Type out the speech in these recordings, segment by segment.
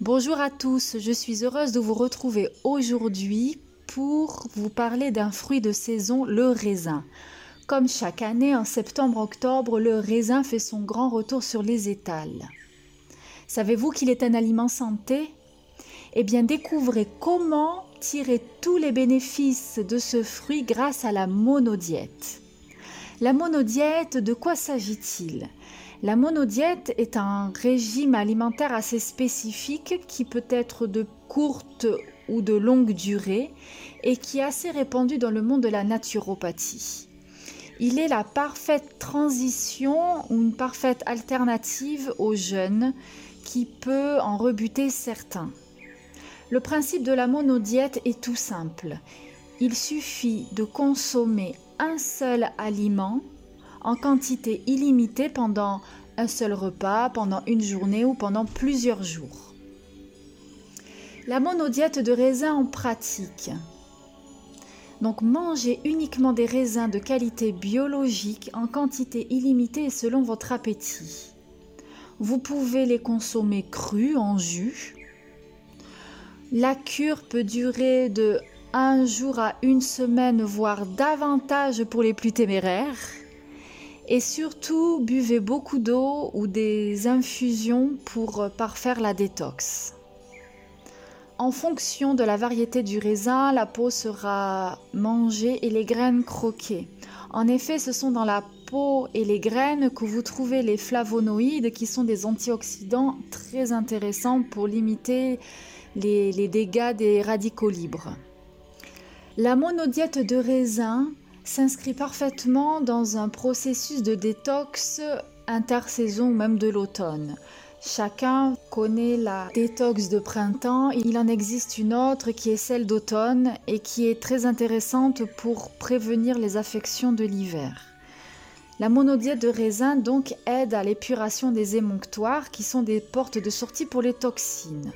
Bonjour à tous, je suis heureuse de vous retrouver aujourd'hui pour vous parler d'un fruit de saison, le raisin. Comme chaque année, en septembre-octobre, le raisin fait son grand retour sur les étals. Savez-vous qu'il est un aliment santé? Eh bien, découvrez comment tirer tous les bénéfices de ce fruit grâce à la monodiète. La monodiète, de quoi s'agit-il? La monodiète est un régime alimentaire assez spécifique qui peut être de courte ou de longue durée et qui est assez répandu dans le monde de la naturopathie. Il est la parfaite transition ou une parfaite alternative au jeûne qui peut en rebuter certains. Le principe de la monodiète est tout simple. Il suffit de consommer un seul aliment en quantité illimitée pendant un seul repas, pendant une journée ou pendant plusieurs jours. La monodiète de raisin en pratique. Donc mangez uniquement des raisins de qualité biologique en quantité illimitée selon votre appétit. Vous pouvez les consommer crus en jus. La cure peut durer de un jour à une semaine, voire davantage pour les plus téméraires. Et surtout, buvez beaucoup d'eau ou des infusions pour euh, parfaire la détox. En fonction de la variété du raisin, la peau sera mangée et les graines croquées. En effet, ce sont dans la peau et les graines que vous trouvez les flavonoïdes qui sont des antioxydants très intéressants pour limiter les, les dégâts des radicaux libres. La monodiète de raisin s'inscrit parfaitement dans un processus de détox intersaison ou même de l'automne. Chacun connaît la détox de printemps, il en existe une autre qui est celle d'automne et qui est très intéressante pour prévenir les affections de l'hiver. La monodiète de raisin donc aide à l'épuration des émonctoires qui sont des portes de sortie pour les toxines.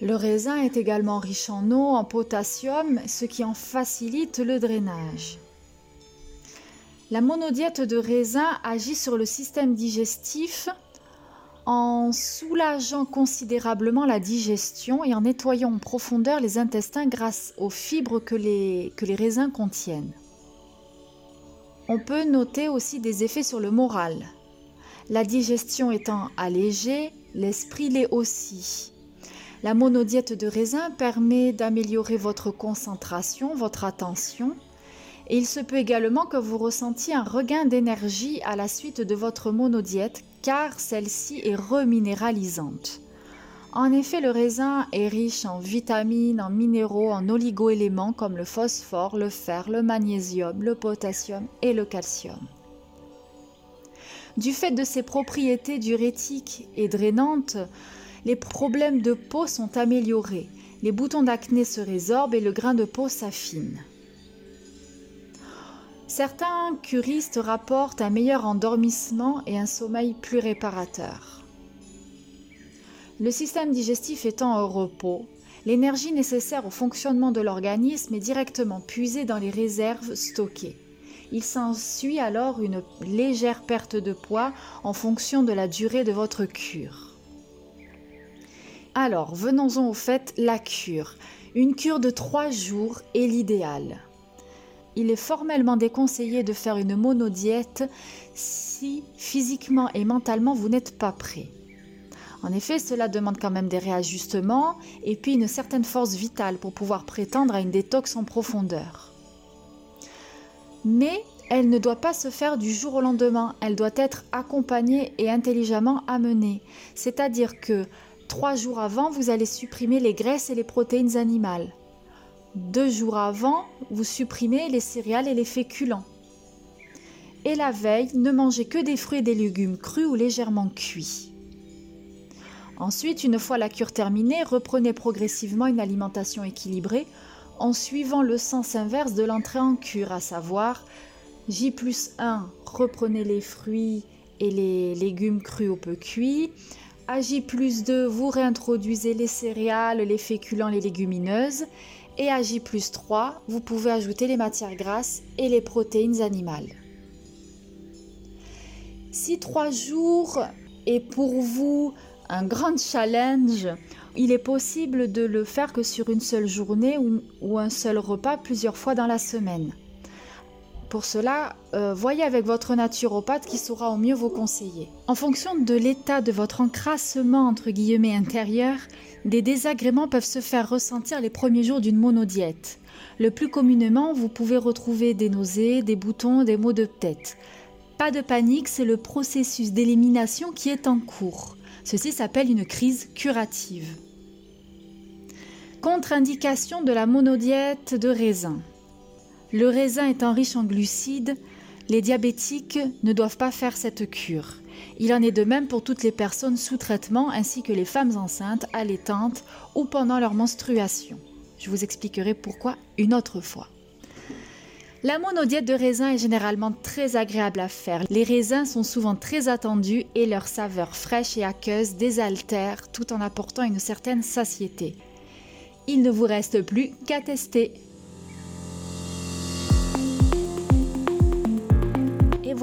Le raisin est également riche en eau, en potassium, ce qui en facilite le drainage. La monodiète de raisin agit sur le système digestif en soulageant considérablement la digestion et en nettoyant en profondeur les intestins grâce aux fibres que les, raisins contiennent. On peut noter aussi des effets sur le moral. La digestion étant allégée, l'esprit l'est aussi. La monodiète de raisin permet d'améliorer votre concentration, votre attention, et il se peut également que vous ressentiez un regain d'énergie à la suite de votre monodiète car celle-ci est reminéralisante. En effet, le raisin est riche en vitamines, en minéraux, en oligoéléments comme le phosphore, le fer, le magnésium, le potassium et le calcium. Du fait de ses propriétés diurétiques et drainantes, les problèmes de peau sont améliorés, les boutons d'acné se résorbent et le grain de peau s'affine. Certains curistes rapportent un meilleur endormissement et un sommeil plus réparateur. Le système digestif étant au repos, l'énergie nécessaire au fonctionnement de l'organisme est directement puisée dans les réserves stockées. Il s'ensuit alors une légère perte de poids en fonction de la durée de votre cure. Alors, venons-en au fait, la cure. Une cure de 3 jours est l'idéal. Il est formellement déconseillé de faire une monodiète si physiquement et mentalement vous n'êtes pas prêt. En effet, cela demande quand même des réajustements et puis une certaine force vitale pour pouvoir prétendre à une détox en profondeur. Mais elle ne doit pas se faire du jour au lendemain, elle doit être accompagnée et intelligemment amenée. C'est-à-dire que trois jours avant, vous allez supprimer les graisses et les protéines animales. Deux jours avant, vous supprimez les céréales et les féculents. Et la veille, ne mangez que des fruits et des légumes crus ou légèrement cuits. Ensuite, une fois la cure terminée, reprenez progressivement une alimentation équilibrée en suivant le sens inverse de l'entrée en cure, à savoir J plus 1, reprenez les fruits et les légumes crus ou peu cuits. À J plus 2, vous réintroduisez les céréales, les féculents, les légumineuses. Et à J plus 3, vous pouvez ajouter les matières grasses et les protéines animales. Si trois jours est pour vous un grand challenge, il est possible de le faire que sur une seule journée ou, un seul repas plusieurs fois dans la semaine. Pour cela, euh, voyez avec votre naturopathe qui saura au mieux vous conseiller. En fonction de l'état de votre encrassement entre guillemets intérieur, des désagréments peuvent se faire ressentir les premiers jours d'une monodiète. Le plus communément, vous pouvez retrouver des nausées, des boutons, des maux de tête. Pas de panique, c'est le processus d'élimination qui est en cours. Ceci s'appelle une crise curative. Contre-indication de la monodiète de raisin. Le raisin étant riche en glucides, les diabétiques ne doivent pas faire cette cure. Il en est de même pour toutes les personnes sous traitement ainsi que les femmes enceintes, allaitantes ou pendant leur menstruation. Je vous expliquerai pourquoi une autre fois. La monodiète de raisin est généralement très agréable à faire. Les raisins sont souvent très attendus et leur saveur fraîche et aqueuse désaltère tout en apportant une certaine satiété. Il ne vous reste plus qu'à tester.